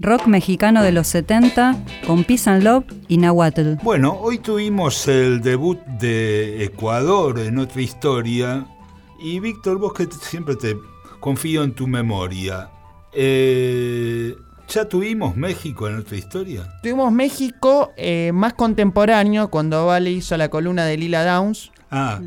Rock mexicano de los 70 con Peace and Love y Nahuatl. Bueno, hoy tuvimos el debut de Ecuador en otra historia. Y Víctor, vos que siempre te confío en tu memoria. Eh, ¿Ya tuvimos México en otra historia? Tuvimos México eh, más contemporáneo cuando Vale hizo la columna de Lila Downs. Ah,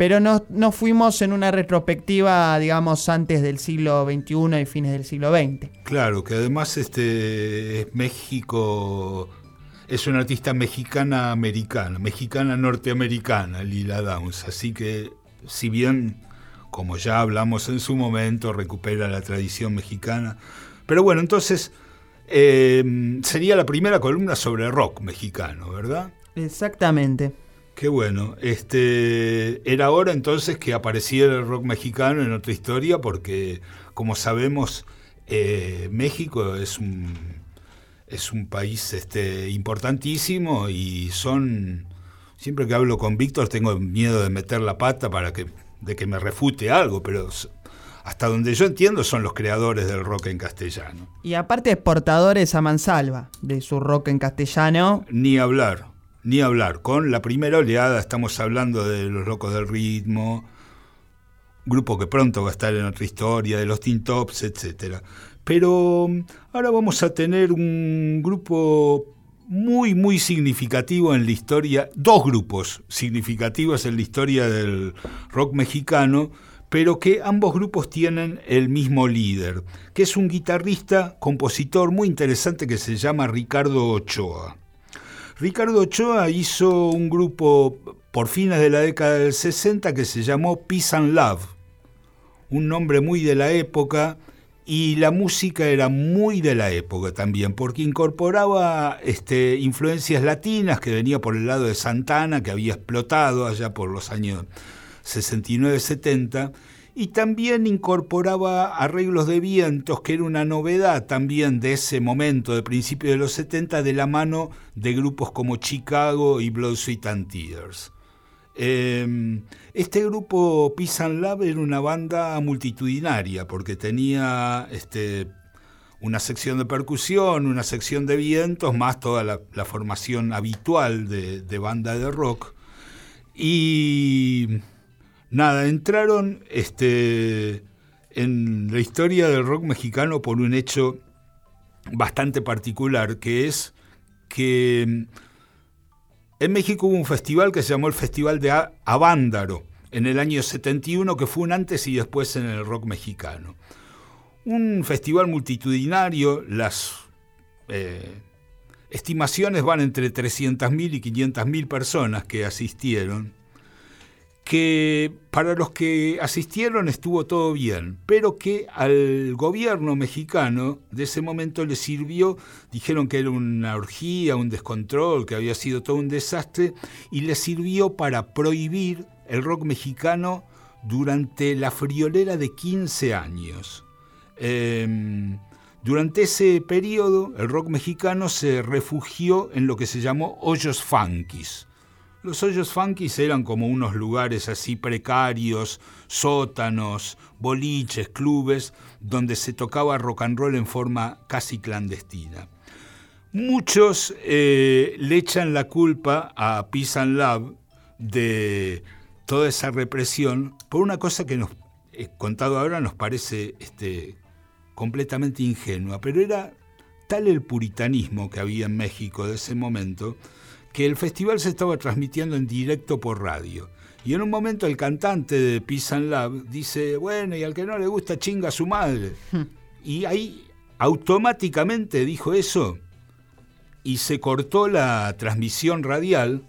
Pero no, fuimos en una retrospectiva, digamos, antes del siglo XXI y fines del siglo XX. claro, que además este es México es una artista mexicana americana, mexicana norteamericana, Lila Downs, así que si bien como ya hablamos en su momento recupera la tradición mexicana, pero bueno, entonces eh, sería la primera columna sobre rock mexicano, ¿verdad? Exactamente. Qué bueno. Este era hora entonces que apareciera el rock mexicano en otra historia, porque como sabemos, eh, México es un es un país este, importantísimo y son siempre que hablo con Víctor tengo miedo de meter la pata para que de que me refute algo, pero hasta donde yo entiendo son los creadores del rock en castellano. Y aparte exportadores a mansalva de su rock en castellano. Ni hablar, ni hablar. Con la primera oleada estamos hablando de los locos del ritmo, grupo que pronto va a estar en otra historia, de los Teen Tops, etc. Pero mm, ahora vamos a tener un grupo muy, muy significativo en la historia, dos grupos significativos en la historia del rock mexicano, pero que ambos grupos tienen el mismo líder, que es un guitarrista, compositor muy interesante que se llama Ricardo Ochoa. Ricardo Ochoa hizo un grupo por fines de la década del 60 que se llamó Peace and Love, un nombre muy de la época y la música era muy de la época también, porque incorporaba este, influencias latinas que venía por el lado de Santana, que había explotado allá por los años 69-70, y también incorporaba arreglos de vientos, que era una novedad también de ese momento, de principios de los 70, de la mano de grupos como Chicago y Blood, Sweat and Tears. Eh, este grupo Peace and Love era una banda multitudinaria porque tenía este, una sección de percusión, una sección de vientos, más toda la, la formación habitual de, de banda de rock. Y nada, entraron este, en la historia del rock mexicano por un hecho bastante particular, que es que en México hubo un festival que se llamó el Festival de Avándaro en el año 71, que fue un antes y después en el rock mexicano. Un festival multitudinario, las eh, estimaciones van entre 300.000 y 500.000 personas que asistieron, que para los que asistieron estuvo todo bien, pero que al gobierno mexicano de ese momento le sirvió, dijeron que era una orgía, un descontrol, que había sido todo un desastre, y le sirvió para prohibir el rock mexicano durante la friolera de 15 años. Eh, durante ese periodo, el rock mexicano se refugió en lo que se llamó hoyos funkis. Los hoyos funkis eran como unos lugares así precarios, sótanos, boliches, clubes, donde se tocaba rock and roll en forma casi clandestina. Muchos eh, le echan la culpa a Peace and Love de toda esa represión por una cosa que nos, eh, contado ahora, nos parece este, completamente ingenua, pero era tal el puritanismo que había en México de ese momento que el festival se estaba transmitiendo en directo por radio. Y en un momento el cantante de Peace and Love dice, bueno, y al que no le gusta chinga a su madre. y ahí automáticamente dijo eso y se cortó la transmisión radial.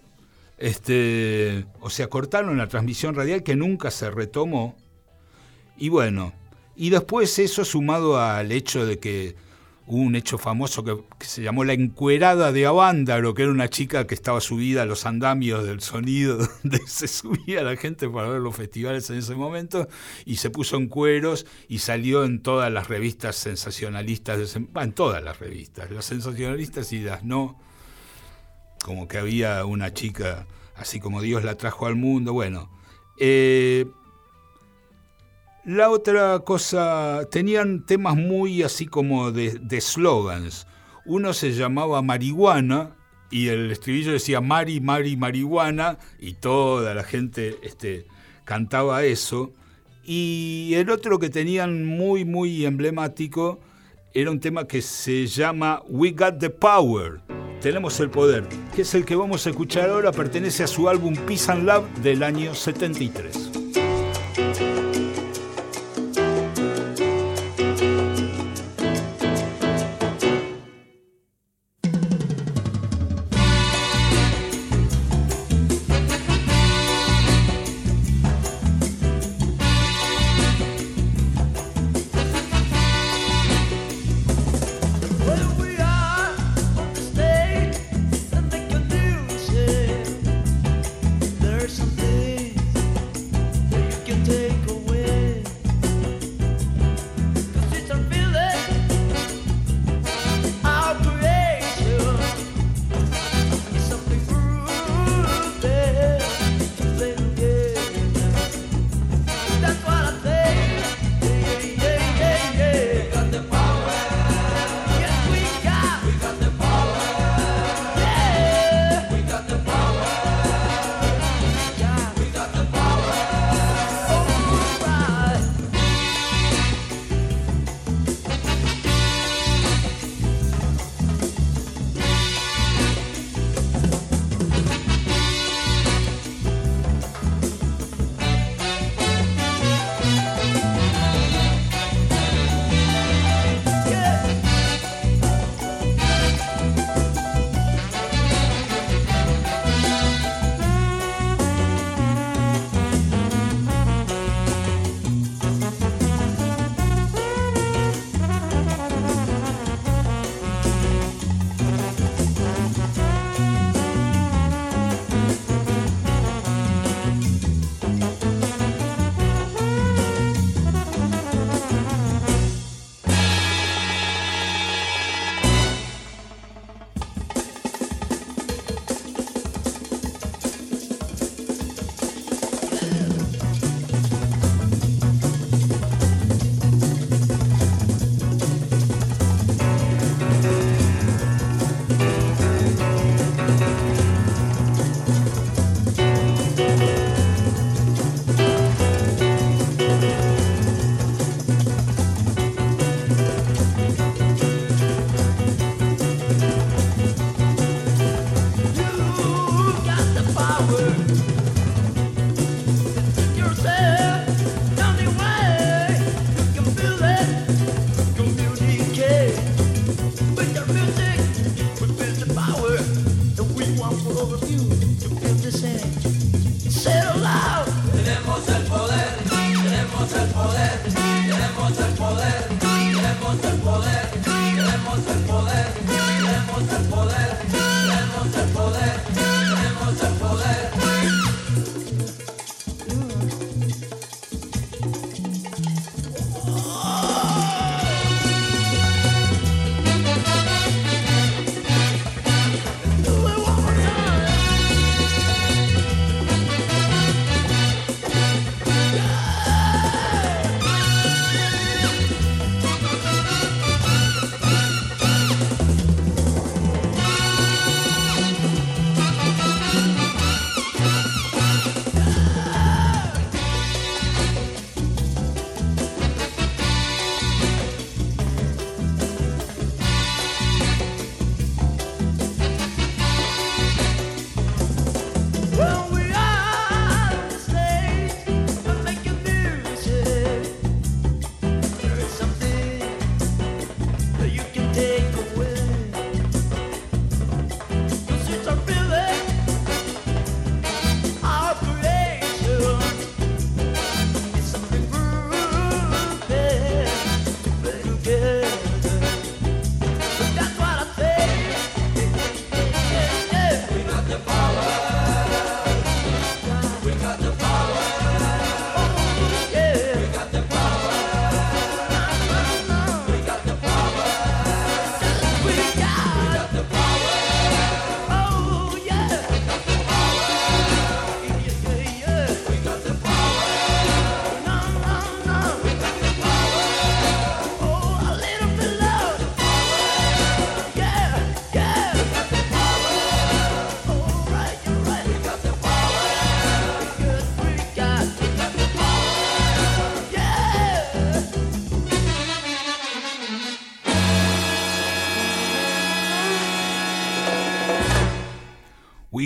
Este, o sea, cortaron la transmisión radial que nunca se retomó. Y bueno, y después eso sumado al hecho de que un hecho famoso que, se llamó la encuerada de Avándaro, que era una chica que estaba subida a los andamios del sonido, donde se subía la gente para ver los festivales en ese momento, y se puso en cueros y salió en todas las revistas sensacionalistas, en todas las revistas, las sensacionalistas y las no, como que había una chica así como Dios la trajo al mundo, bueno. eh, La otra cosa, tenían temas muy así como de, de slogans. Uno se llamaba Marihuana y el estribillo decía Mari, Mari, Marihuana y toda la gente este, cantaba eso. Y el otro que tenían muy, muy emblemático era un tema que se llama We Got the Power. Tenemos el poder, que es el que vamos a escuchar ahora, pertenece a su álbum Peace and Love del año 73. there's something.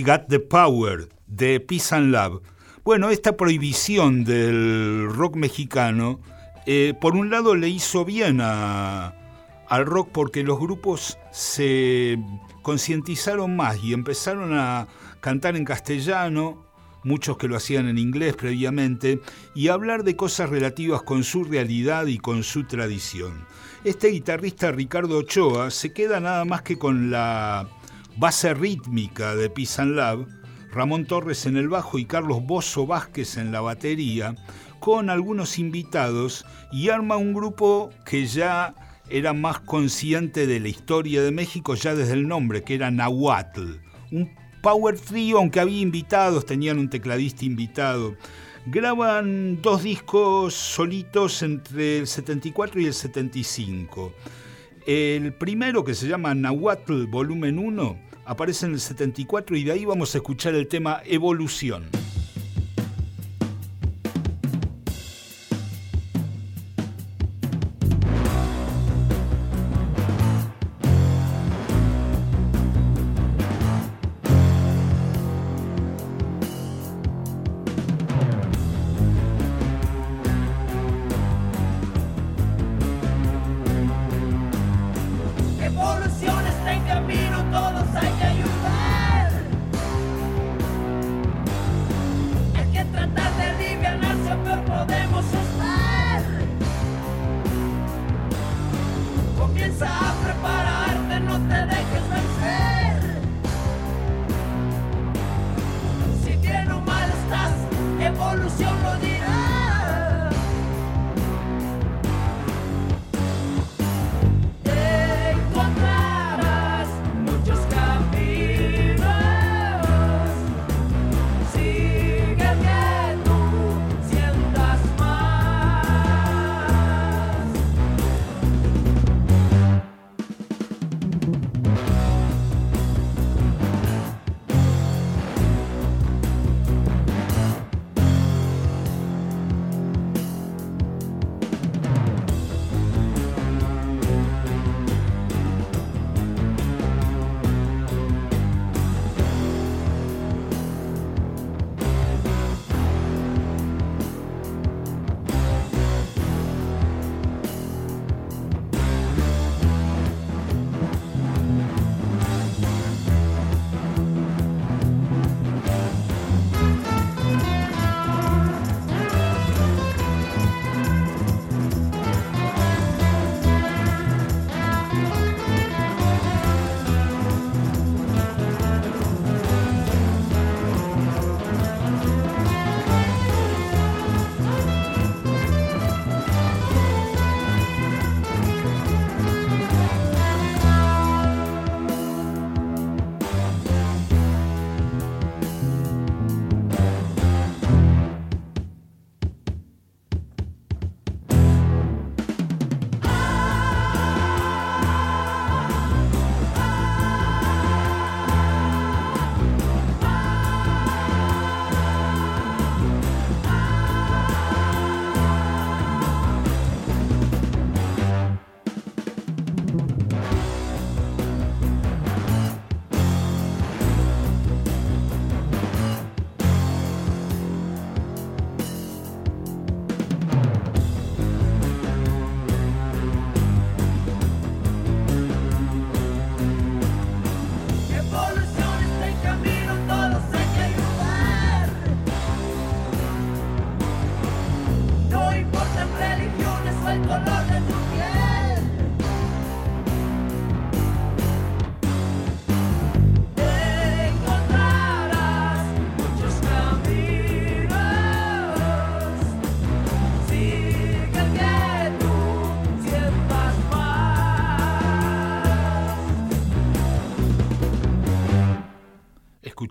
Got the Power de Peace and Love. Bueno, esta prohibición del rock mexicano, eh, por un lado le hizo bien al rock porque los grupos se concientizaron más y empezaron a cantar en castellano, muchos que lo hacían en inglés previamente, y hablar de cosas relativas con su realidad y con su tradición. Este guitarrista Ricardo Ochoa se queda nada más que con la base rítmica de Peace and Ramón Torres en el bajo y Carlos Bozo Vázquez en la batería, con algunos invitados y arma un grupo que ya era más consciente de la historia de México ya desde el nombre, que era Nahuatl, un power trio, aunque había invitados, tenían un tecladista invitado. Graban dos discos solitos entre el 74 y el 75. El primero, que se llama Nahuatl Volumen 1, aparece en el 74 y de ahí vamos a escuchar el tema Evolución.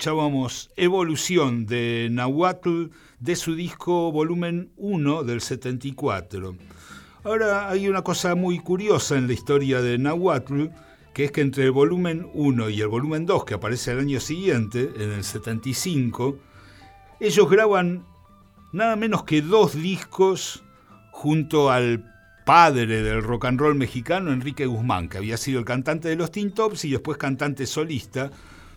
Escuchábamos Evolución de Nahuatl de su disco volumen 1 del 74. Ahora hay una cosa muy curiosa en la historia de Nahuatl, que es que entre el volumen 1 y el volumen 2, que aparece el año siguiente, en el 75, ellos graban nada menos que dos discos junto al padre del rock and roll mexicano, Enrique Guzmán, que había sido el cantante de los Teen Tops y después cantante solista,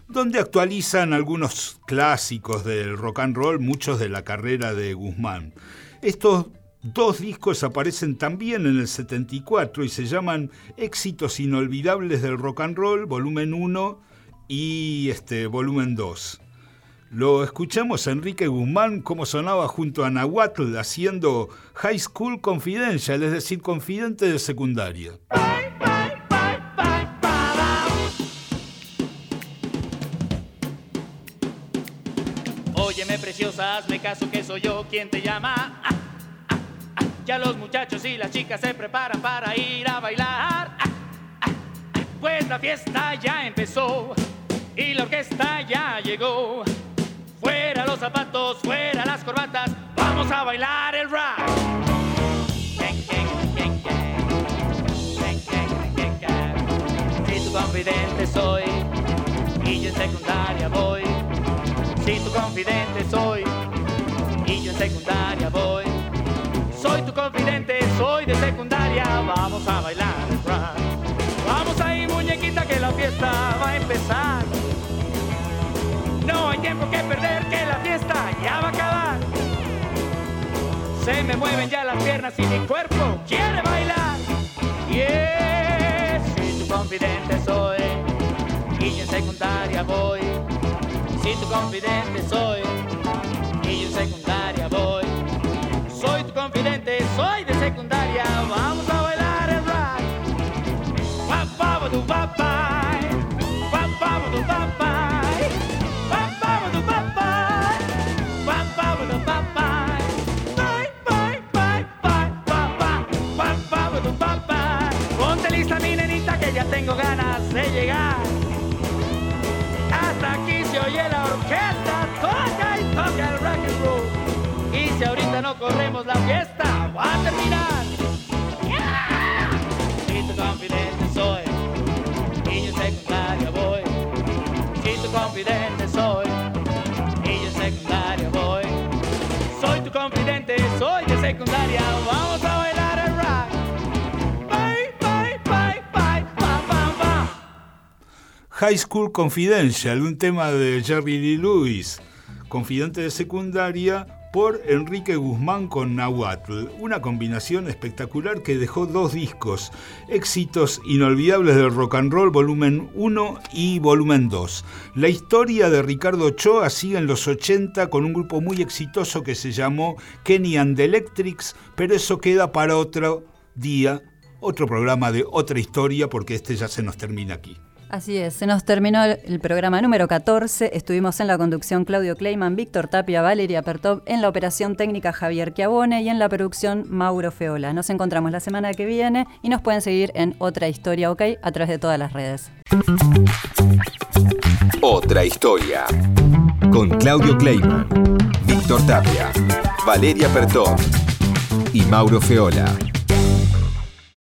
donde actualizan algunos clásicos del rock and roll, muchos de la carrera de Guzmán. Estos dos discos aparecen también en el 74 y se llaman Éxitos Inolvidables del Rock and Roll, volumen 1 y este, volumen 2. Lo escuchamos a Enrique Guzmán como sonaba junto a Nahuatl haciendo High School Confidential, es decir, confidente de secundaria. Óyeme preciosa, hazme caso que soy yo quien te llama. Ah, ah, ah. Ya los muchachos y las chicas se preparan para ir a bailar. Pues la fiesta ya empezó y la orquesta ya llegó. Fuera los zapatos, fuera las corbatas, vamos a bailar el rap. Si tu confidente soy y yo en secundaria voy. Si tu confidente soy y yo en secundaria voy. Soy tu confidente, soy de secundaria, vamos a bailar. Vamos ahí muñequita que la fiesta va a empezar. No hay tiempo que perder, que la fiesta ya va a acabar. Se me mueven ya las piernas y mi cuerpo quiere bailar. Yeah, tu confidente soy y yo en secundaria voy. Si tu confidente soy y yo secundaria voy. Soy tu confidente, soy de secundaria, vamos tu confidente soy, y yo secundaria voy. Soy tu confidente, soy de secundaria, vamos a bailar. High School Confidential, un tema de Jerry Lee Lewis, confidente de secundaria, por Enrique Guzmán con Nahuatl, una combinación espectacular que dejó dos discos, éxitos inolvidables del rock and roll, volumen 1 y volumen 2. La historia de Ricardo Ochoa sigue en los 80 con un grupo muy exitoso que se llamó Kenny and the Electrics, pero eso queda para otro día, otro programa de otra historia, porque este ya se nos termina aquí. Así es, se nos terminó el programa número 14. Estuvimos en la conducción Claudio Kleiman, Víctor Tapia, Valeria Pertov, en la operación técnica Javier Chiabone y en la producción Mauro Feola. Nos encontramos la semana que viene y nos pueden seguir en Otra Historia OK a través de todas las redes. Otra Historia con Claudio Kleiman, Víctor Tapia, Valeria Pertov y Mauro Feola.